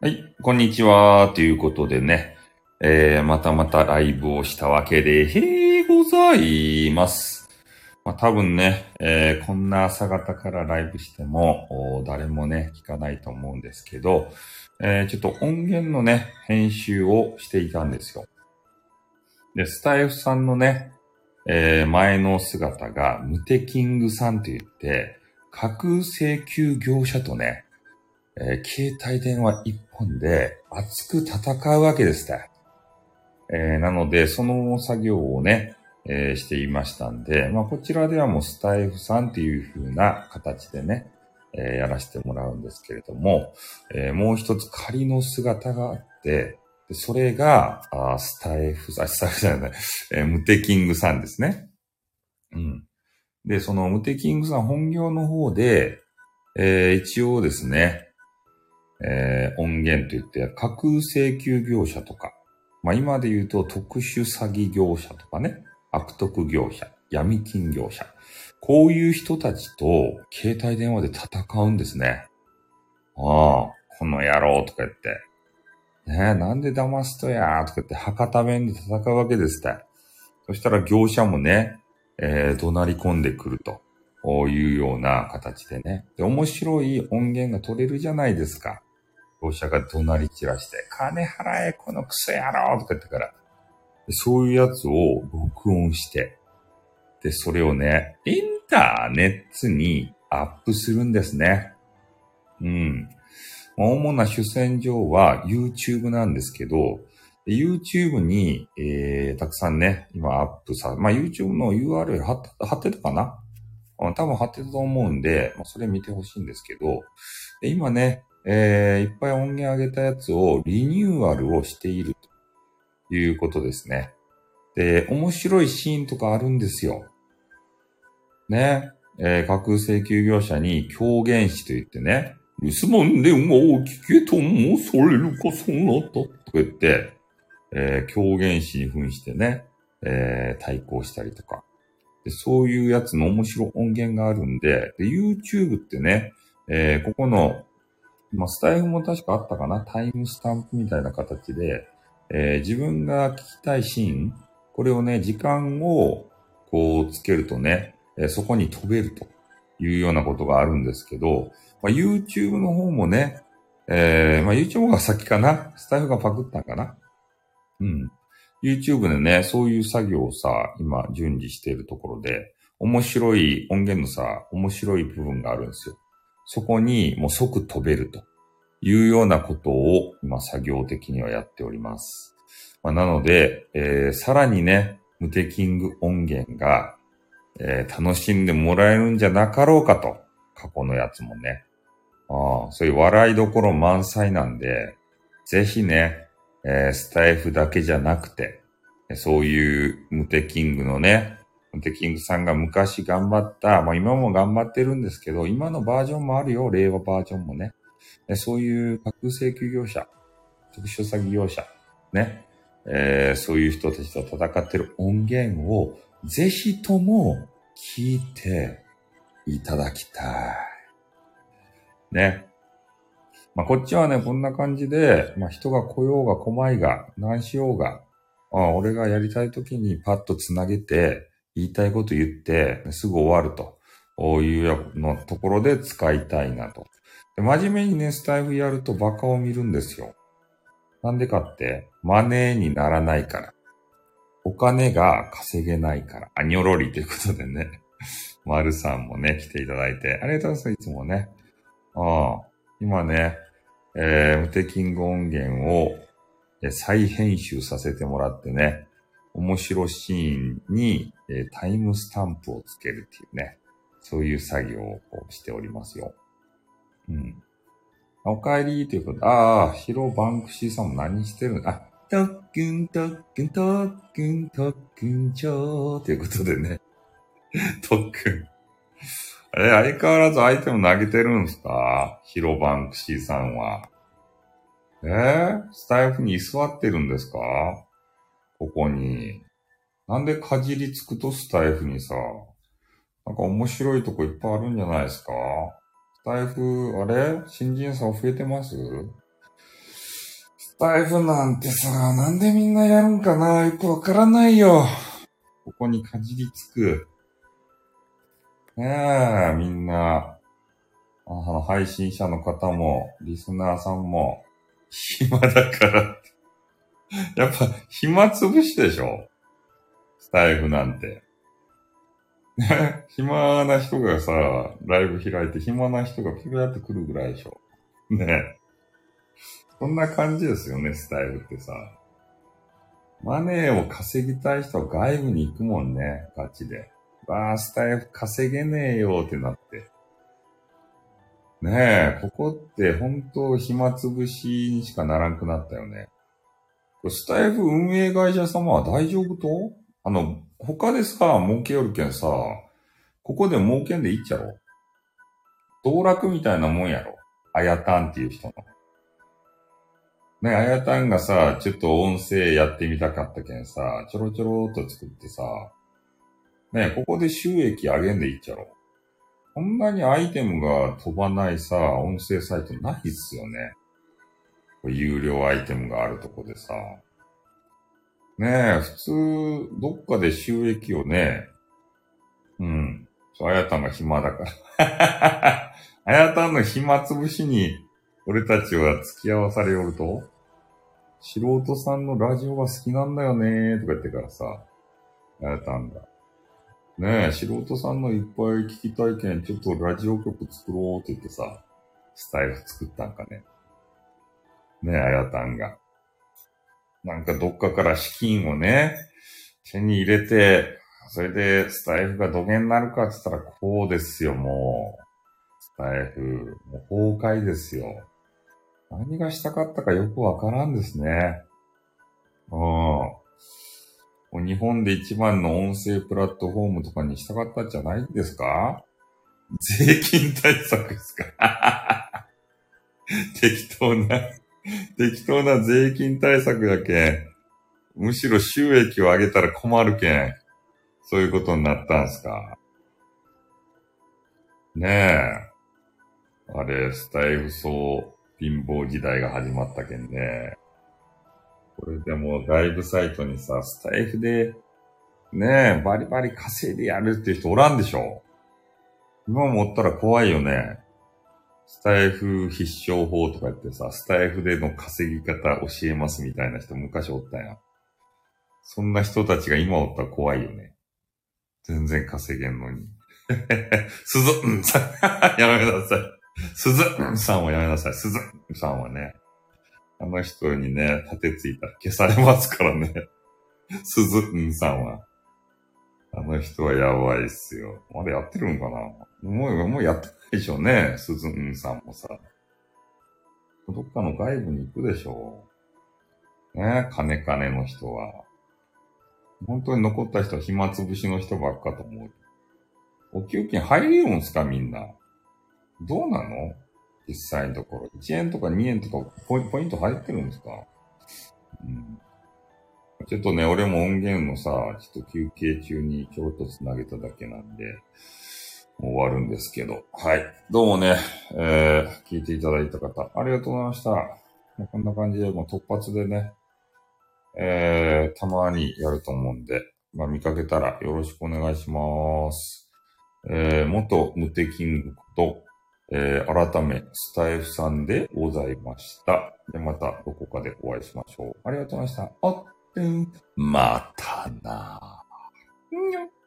はい、こんにちは。ということでね、えー、またまたライブをしたわけで、へーございます。まあ、多分ね、えーこんな朝方からライブしても、誰もね、聞かないと思うんですけど、えーちょっと音源のね、編集をしていたんですよ。で、スタイフさんのね、えー前の姿が、ムテキングさんと言って、架空請求業者とね、えー携帯電話一本で熱く戦うわけですね。えーなので、その作業をね、えーしていましたんで、まあ、こちらではもうスタイフさんっていう風な形でね、えーやらせてもらうんですけれども、えもう一つ仮の姿があって、でそれが、あスタイフさん、スタイフじゃない、えムテキングさんですね。うん。で、そのムテキングさん本業の方で、え一応ですね、えー音源といって、架空請求業者とか、まあ今で言うと特殊詐欺業者とかね、悪徳業者、闇金業者、こういう人たちと携帯電話で戦うんですね。ああ、この野郎とか言って。ねえ、なんで騙すとやーとか言って博多弁で戦うわけですって。そしたら業者もね、えー怒鳴り込んでくると。いうような形でね。で、面白い音源が取れるじゃないですか。業者が怒鳴り散らして、金払え、このクソ野郎とか言ってから。そういうやつを録音して、で、それをね、インターネットにアップするんですね。うん。主な主戦場は YouTube なんですけど、YouTube に、えー、たくさんね、今アップさ、まあ YouTube の URL 貼ってたかな？多分貼ってたと思うんで、まあ、それ見てほしいんですけど、今ね、えー、いっぱい音源上げたやつをリニューアルをしているということですね。で、面白いシーンとかあるんですよ。ね。えー架空請求業者に狂言師と言ってね、留守番電話を聞けともされるかそなたとか言って、えー狂言師に扮してね、えー対抗したりとか。でそういうやつの面白い音源があるんで、で YouTube ってね、えーここの、まあ、スタイフも確かあったかなタイムスタンプみたいな形で、えー自分が聞きたいシーン、これをね、時間をこうつけるとね、えーそこに飛べるというようなことがあるんですけど、まあ、YouTube の方もね、えーまあ、YouTube が先かなスタイフがパクったかなうん。YouTube でね、そういう作業をさ、今順次しているところで、面白い音源のさ、面白い部分があるんですよ。そこにもう即飛べるというようなことを今作業的にはやっております。まあ、なので、えーさらにね、ムテキング音源が、えー楽しんでもらえるんじゃなかろうかと。過去のやつもね。ああ、そういう笑いどころ満載なんで、ぜひね、えースタイフだけじゃなくて、そういうムテキングのね、テキングさんが昔頑張った、まあ今も頑張ってるんですけど、今のバージョンもあるよ、令和バージョンもね。そういう架空請求業者、特殊詐欺業者、ね、えーそういう人たちと戦ってる音源を、ぜひとも聞いていただきたい。ね。まあ、こっちはね、こんな感じで、まあ、人が来ようが来まいが、何しようが、ああ俺がやりたい時にパッとつなげて、言いたいこと言って、すぐ終わると。こういうようなところで使いたいなと。で真面目にね、スタイフやるとバカを見るんですよ。なんでかって、マネーにならないから。お金が稼げないから。あ、にょろりということでね。まるさんもね、来ていただいて。ありがとうございます、いつもね。ああ、今ね、えー、ムテキング音源を再編集させてもらってね、面白シーンに、えータイムスタンプをつけるっていうね、そういう作業をしておりますよ。うん。お帰りということで、ああ、ヒロバンクシーさんも何してるの？あ、とっくんとっくんとっくんとっくんちょーということでね、とっくん。あれ、相変わらずアイテム投げてるんですか？ヒロバンクシーさんは。えー、スタイフに居座ってるんですか？ここに。なんでかじりつくとスタイフにさ、なんか面白いとこいっぱいあるんじゃないですか？スタイフ、あれ？新人さん増えてます？スタイフなんてさ、なんでみんなやるんかな？よくわからないよ。ここにかじりつく。ねえ、みんな、あの、配信者の方も、リスナーさんも、暇だからってやっぱ、暇つぶしでしょ？スタイフなんて。暇な人がさ、ライブ開いて暇な人がピューって来るぐらいでしょ。ね。そんな感じですよね、スタイルってさ。マネーを稼ぎたい人は外部に行くもんね、ガチで。わあ、スタイル稼げねえよってなって。ねえ、ここって本当暇つぶしにしかならんくなったよね。スタイフ運営会社様は大丈夫と？あの、他でさ、儲けよるけんさ、ここで儲けんでいいっちゃろ？道楽みたいなもんやろ？あやたんっていう人の。ね、あやたんがさ、ちょっと音声やってみたかったけんさ、ちょろちょろっと作ってさ、ね、ここで収益上げんでいいっちゃろ？こんなにアイテムが飛ばないさ、音声サイトないっすよね。有料アイテムがあるとこでさ。ねえ、普通、どっかで収益をね、うん。あやたんが暇だから。あやたんの暇つぶしに、俺たちは付き合わされよると、素人さんのラジオが好きなんだよねーとか言ってからさ、あやたんが。ねえ、素人さんのいっぱい聞きたいけん、ちょっとラジオ曲作ろうって言ってさ、スタイル作ったんかね。ね、あやたんが。なんかどっかから資金をね、手に入れて、それでスタイフが土下になるかって言ったらこうですよ、もう。スタイフ、もう崩壊ですよ。何がしたかったかよくわからんですね。うん。日本で一番の音声プラットフォームとかにしたかったんじゃないんですか？税金対策ですか？適当な適当な税金対策やけん。むしろ収益を上げたら困るけん。そういうことになったんすか。ねえ。あれ、スタイフ層貧乏時代が始まったけんね。これでも外部サイトにさ、スタイフで、ねえ、バリバリ稼いでやるっていう人おらんでしょ今もおったら怖いよね。スタイフ必勝法とか言ってさ、スタイフでの稼ぎ方教えますみたいな人昔おったやん。そんな人たちが今おったら怖いよね。全然稼げんのに。すず、うんさん、やめなさい。すず、うんさんはやめなさい。すず、うんさんはね。あの人にね、立てついたら消されますからね。すず、うんさんは。あの人はやばいっすよ。あれやってるんかなもう、もうやってないでしょうね。すずんさんもさ。どっかの外部に行くでしょう。ねえ金金の人は。本当に残った人は暇つぶしの人ばっかと思う。お給金入れるんすかみんな。どうなの？実際のところ。1円とか2円とかポイント入ってるんですか？うんちょっとね、俺も音源のさ、ちょっと休憩中にちょろっと繋げただけなんで、もう終わるんですけど。はい。どうもね、えー、聞いていただいた方、ありがとうございました。こんな感じで、もう突発でね、えー、たまにやると思うんで、まあ見かけたらよろしくお願いします。えー、元無敵キングと、えー、改め、スタイフさんでございました。で、またどこかでお会いしましょう。ありがとうございました。うん、またな。うん